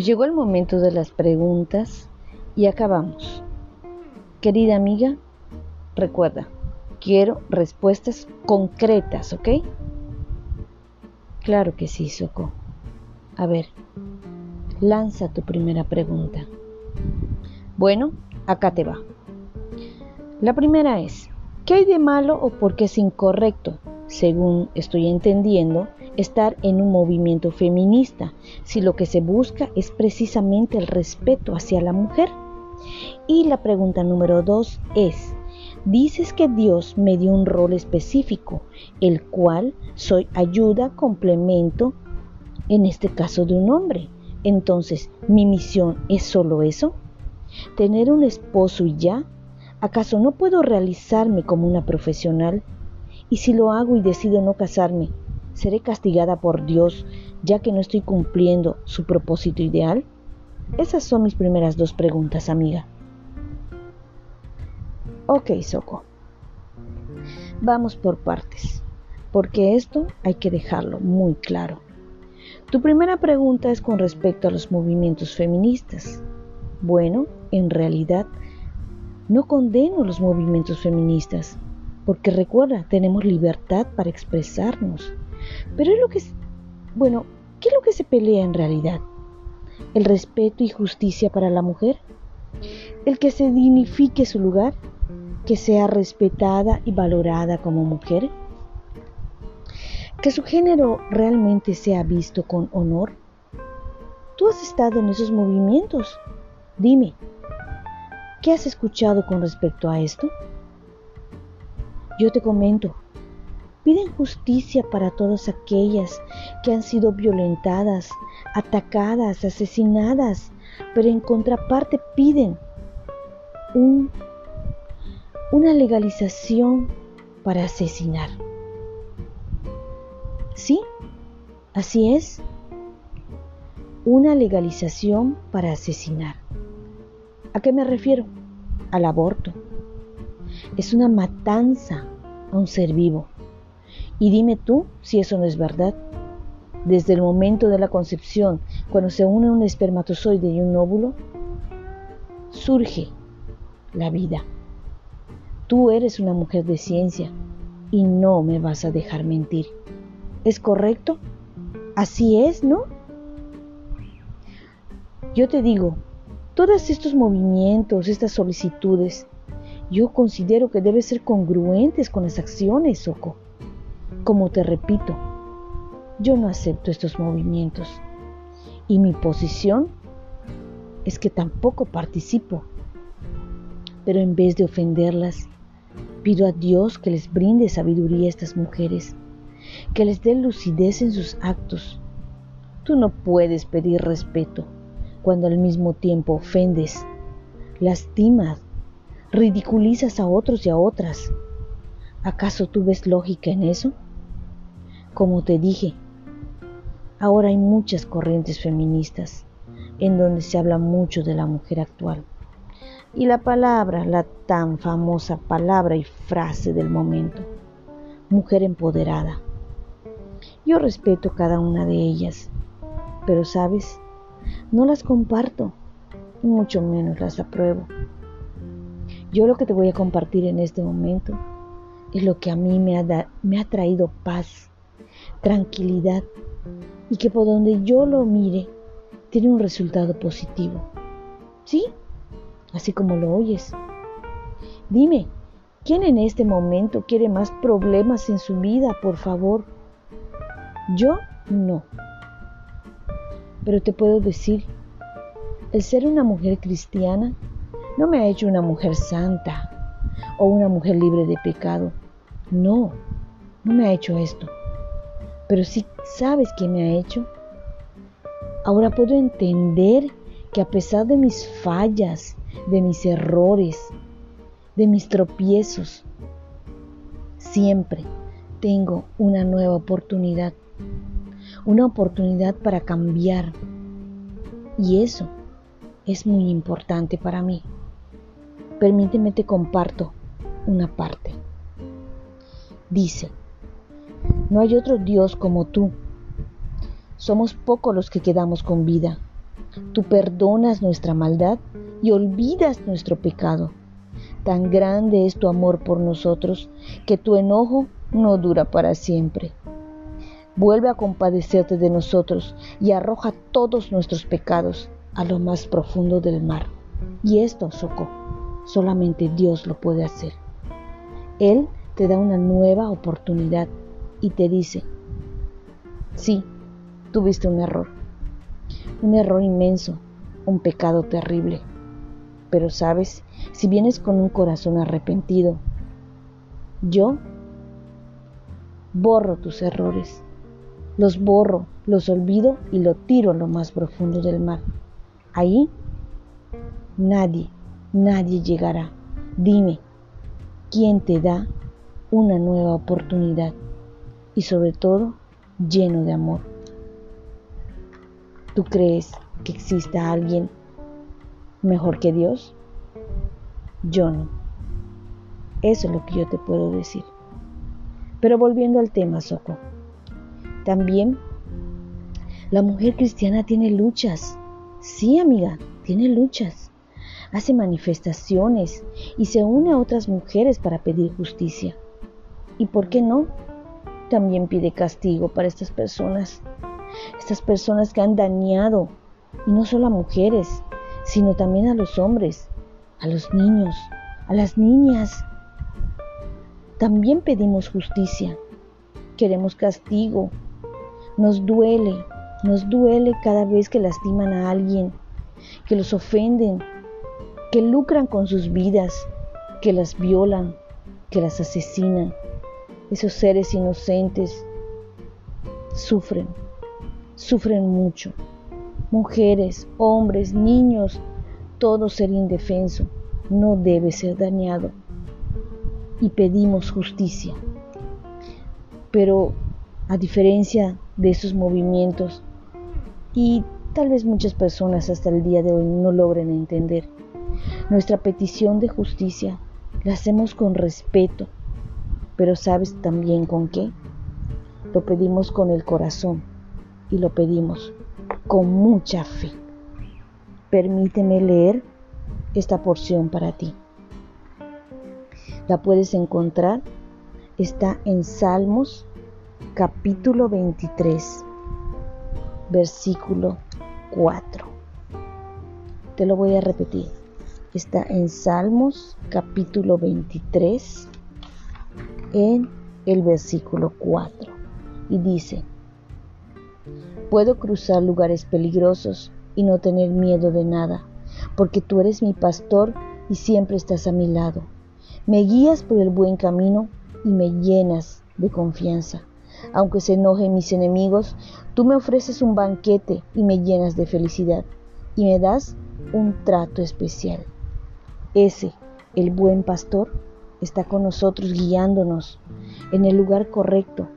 Pues llegó el momento de las preguntas y acabamos. Querida amiga, recuerda, quiero respuestas concretas, ¿ok? Claro que sí, Soco. A ver, lanza tu primera pregunta. Bueno, acá te va. La primera es, ¿qué hay de malo o por qué es incorrecto, según estoy entendiendo, estar en un movimiento feminista si lo que se busca es precisamente el respeto hacia la mujer? Y la pregunta número dos es, dices que Dios me dio un rol específico, el cual soy ayuda, complemento, en este caso de un hombre. Entonces, ¿mi misión es solo eso? ¿Tener un esposo y ya? ¿Acaso no puedo realizarme como una profesional? Y si lo hago y decido no casarme, ¿seré castigada por Dios ya que no estoy cumpliendo su propósito ideal? Esas son mis primeras dos preguntas, amiga. Ok, Soco. Vamos por partes, porque esto hay que dejarlo muy claro. Tu primera pregunta es con respecto a los movimientos feministas. Bueno, en realidad, no condeno los movimientos feministas, porque recuerda, tenemos libertad para expresarnos. Pero es lo que, bueno, ¿qué es lo que se pelea en realidad? el respeto y justicia para la mujer, el que se dignifique su lugar, que sea respetada y valorada como mujer, que su género realmente sea visto con honor. Tú has estado en esos movimientos. Dime, ¿qué has escuchado con respecto a esto? Yo te comento, piden justicia para todas aquellas que han sido violentadas, atacadas, asesinadas, pero en contraparte piden una legalización para asesinar. ¿Sí? Así es. Una legalización para asesinar. ¿A qué me refiero? Al aborto. Es una matanza a un ser vivo. Y dime tú si eso no es verdad. Desde el momento de la concepción, cuando se une un espermatozoide y un óvulo, surge la vida. Tú eres una mujer de ciencia y no me vas a dejar mentir. ¿Es correcto? Así es, ¿no? Yo te digo, todos estos movimientos, estas solicitudes, yo considero que deben ser congruentes con las acciones, Soco. Como te repito, yo no acepto estos movimientos y mi posición es que tampoco participo. Pero en vez de ofenderlas, pido a Dios que les brinde sabiduría a estas mujeres, que les dé lucidez en sus actos. Tú no puedes pedir respeto cuando al mismo tiempo ofendes, lastimas, ridiculizas a otros y a otras. ¿Acaso tú ves lógica en eso? Como te dije, Ahora hay muchas corrientes feministas en donde se habla mucho de la mujer actual. Y la palabra, la tan famosa palabra y frase del momento, mujer empoderada. Yo respeto cada una de ellas, pero sabes, no las comparto, mucho menos las apruebo. Yo lo que te voy a compartir en este momento es lo que a mí me ha, me ha traído paz, tranquilidad y que por donde yo lo mire tiene un resultado positivo. ¿Sí? Así como lo oyes. Dime, ¿quién en este momento quiere más problemas en su vida, por favor? Yo no. Pero te puedo decir, el ser una mujer cristiana no me ha hecho una mujer santa o una mujer libre de pecado. No, no me ha hecho esto. Pero sí sabes qué me ha hecho. Ahora puedo entender que a pesar de mis fallas, de mis errores, de mis tropiezos, siempre tengo una nueva oportunidad. Una oportunidad para cambiar. Y eso es muy importante para mí. Permíteme te comparto una parte. Dice, no hay otro Dios como tú. Somos pocos los que quedamos con vida. Tú perdonas nuestra maldad y olvidas nuestro pecado. Tan grande es tu amor por nosotros que tu enojo no dura para siempre. Vuelve a compadecerte de nosotros y arroja todos nuestros pecados a lo más profundo del mar. Y esto, Soco, solamente Dios lo puede hacer. Él te da una nueva oportunidad y te dice, sí, tuviste un error, un error inmenso, un pecado terrible. Pero sabes, si vienes con un corazón arrepentido, yo borro tus errores, los borro, los olvido y lo tiro a lo más profundo del mar. Ahí nadie, nadie llegará. Dime, ¿quién te da una nueva oportunidad? Y sobre todo, lleno de amor. ¿Tú crees que exista alguien mejor que Dios? Yo no. Eso es lo que yo te puedo decir. Pero volviendo al tema, Soco, también la mujer cristiana tiene luchas. Sí, amiga, tiene luchas. Hace manifestaciones y se une a otras mujeres para pedir justicia. ¿Y por qué no? También pide castigo para estas personas. Estas personas que han dañado, y no solo a mujeres, sino también a los hombres, a los niños, a las niñas. También pedimos justicia, queremos castigo, nos duele, nos duele cada vez que lastiman a alguien, que los ofenden, que lucran con sus vidas, que las violan, que las asesinan. Esos seres inocentes sufren, sufren mucho mujeres, hombres, niños, todo ser indefenso no debe ser dañado. Y pedimos justicia. Pero a diferencia de esos movimientos, y tal vez muchas personas hasta el día de hoy no logren entender, nuestra petición de justicia la hacemos con respeto, pero ¿sabes también con qué? Lo pedimos con el corazón y lo pedimos con mucha fe. Permíteme leer esta porción para ti. La puedes encontrar, está en Salmos capítulo 23, versículo 4. Te lo voy a repetir. Está en Salmos capítulo 23, en el versículo 4. Y dice, Puedo cruzar lugares peligrosos y no tener miedo de nada, porque tú eres mi pastor y siempre estás a mi lado. Me guías por el buen camino y me llenas de confianza. Aunque se enojen mis enemigos, tú me ofreces un banquete y me llenas de felicidad y me das un trato especial. Ese, el buen pastor, está con nosotros guiándonos en el lugar correcto,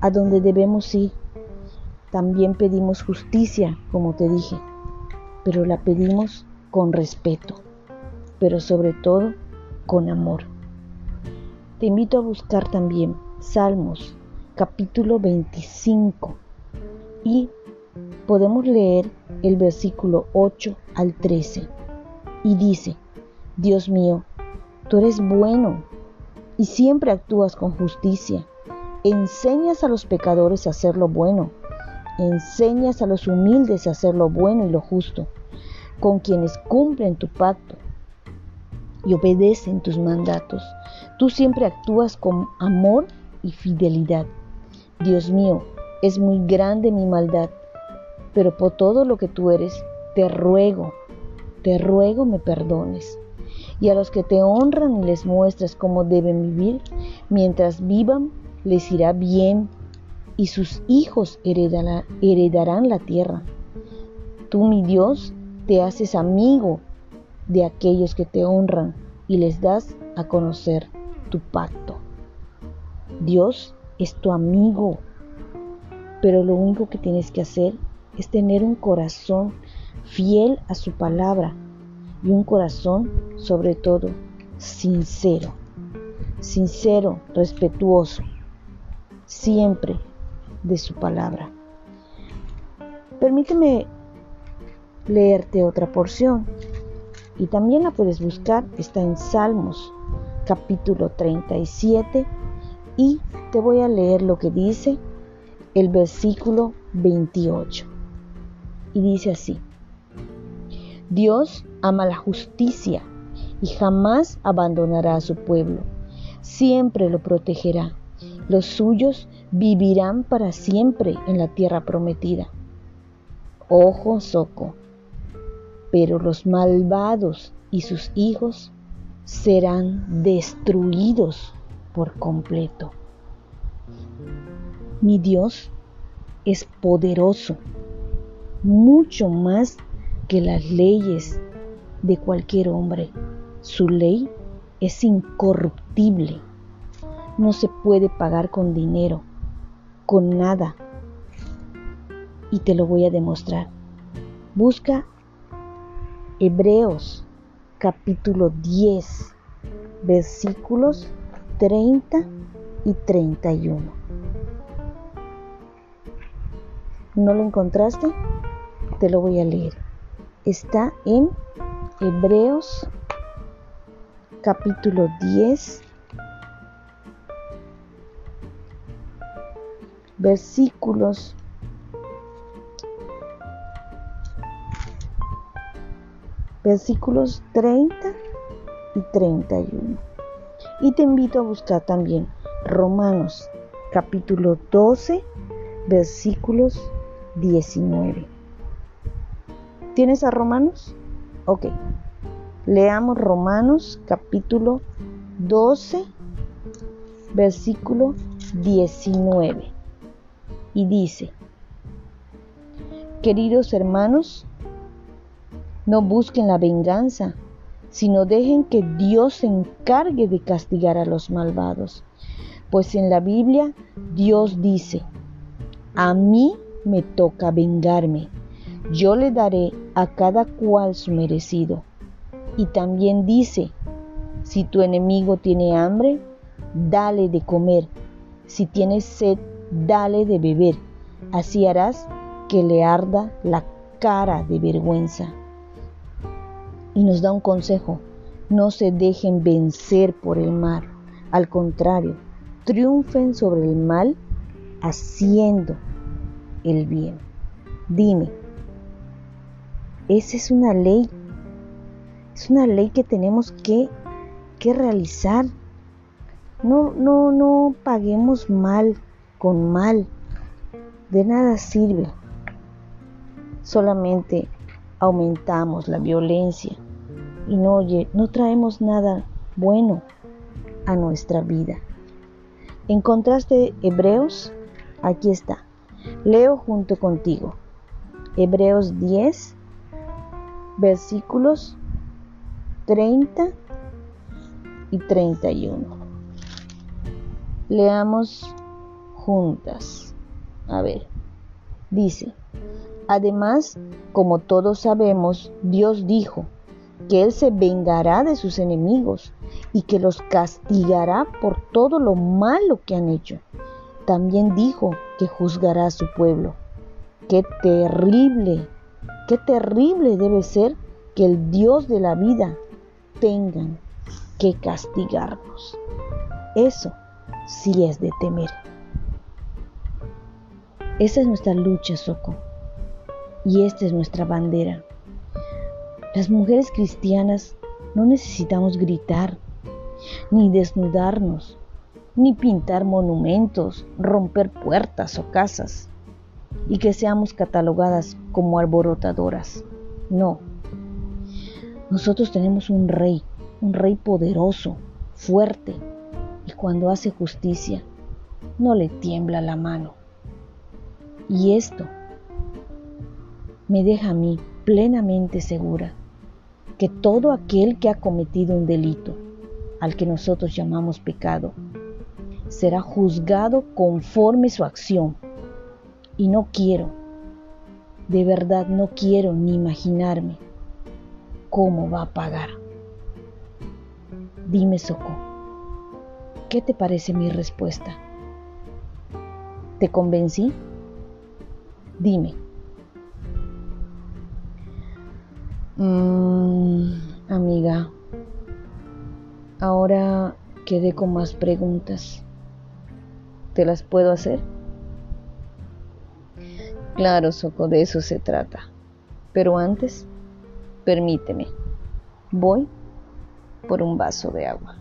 a donde debemos ir también pedimos justicia, como te dije, pero la pedimos con respeto, pero sobre todo con amor. Te invito a buscar también Salmos capítulo 25 y podemos leer el versículo 8 al 13 y dice, Dios mío, tú eres bueno y siempre actúas con justicia, enseñas a los pecadores a hacer lo bueno enseñas a los humildes a hacer lo bueno y lo justo, con quienes cumplen tu pacto y obedecen tus mandatos. Tú siempre actúas con amor y fidelidad. Dios mío, es muy grande mi maldad, pero por todo lo que tú eres, te ruego, te ruego me perdones. Y a los que te honran y les muestras cómo deben vivir, mientras vivan, les irá bien y sus hijos heredarán, la tierra. Tú, mi Dios, te haces amigo de aquellos que te honran y les das a conocer tu pacto. Dios es tu amigo, pero lo único que tienes que hacer es tener un corazón fiel a su palabra y un corazón sobre todo sincero, sincero, respetuoso, siempre de su palabra. Permíteme leerte otra porción. Y también la puedes buscar, está en Salmos capítulo 37 y te voy a leer lo que dice el versículo 28. Y dice así, Dios ama la justicia y jamás abandonará a su pueblo, siempre lo protegerá. Los suyos vivirán para siempre en la tierra prometida. Ojo, Soco, pero los malvados y sus hijos serán destruidos por completo. Mi Dios es poderoso, mucho más que las leyes de cualquier hombre. Su ley es incorruptible. No se puede pagar con dinero, con nada. Y te lo voy a demostrar. Busca Hebreos capítulo 10, versículos 30 y 31. ¿No lo encontraste? Te lo voy a leer. Está en Hebreos capítulo 10, versículos versículos 30 y 31. Y te invito a buscar también Romanos capítulo 12 versículos 19. ¿Tienes a Romanos? Ok. Leamos Romanos capítulo 12 versículo 19. Y dice, queridos hermanos, no busquen la venganza, sino dejen que Dios se encargue de castigar a los malvados. Pues en la Biblia Dios dice, a mí me toca vengarme, yo le daré a cada cual su merecido. Y también dice, si tu enemigo tiene hambre, dale de comer, si tiene sed, dale de beber, así harás que le arda la cara de vergüenza y nos da un consejo. No se dejen vencer por el mal. Al contrario, triunfen sobre el mal haciendo el bien. Dime, esa es una ley. Es una ley que tenemos que, que realizar. No, no, no paguemos mal con mal. De nada sirve. Solamente aumentamos la violencia y no, no traemos nada bueno a nuestra vida. ¿Encontraste Hebreos? Aquí está. Leo junto contigo. Hebreos 10, versículos 30 y 31. Leamos juntas. A ver, dice, Además, como todos sabemos, Dios dijo que Él se vengará de sus enemigos y que los castigará por todo lo malo que han hecho. También dijo que juzgará a su pueblo. Qué terrible, qué terrible debe ser que el Dios de la vida tenga que castigarnos. Eso sí es de temer. Esa es nuestra lucha, Soco y esta es nuestra bandera. Las mujeres cristianas no necesitamos gritar, ni desnudarnos, ni pintar monumentos, romper puertas o casas, y que seamos catalogadas como alborotadoras. No. Nosotros tenemos un rey, un rey poderoso, fuerte, y cuando hace justicia, no le tiembla la mano. Y esto me deja a mí plenamente segura que todo aquel que ha cometido un delito, al que nosotros llamamos pecado, será juzgado conforme su acción. Y no quiero, de verdad no quiero ni imaginarme cómo va a pagar. Dime, Soco, ¿qué te parece mi respuesta? ¿Te convencí? Dime. Mm, amiga, ahora quedé con más preguntas. ¿Te las puedo hacer? Claro, Soco, de eso se trata. Pero antes, permíteme. Voy por un vaso de agua.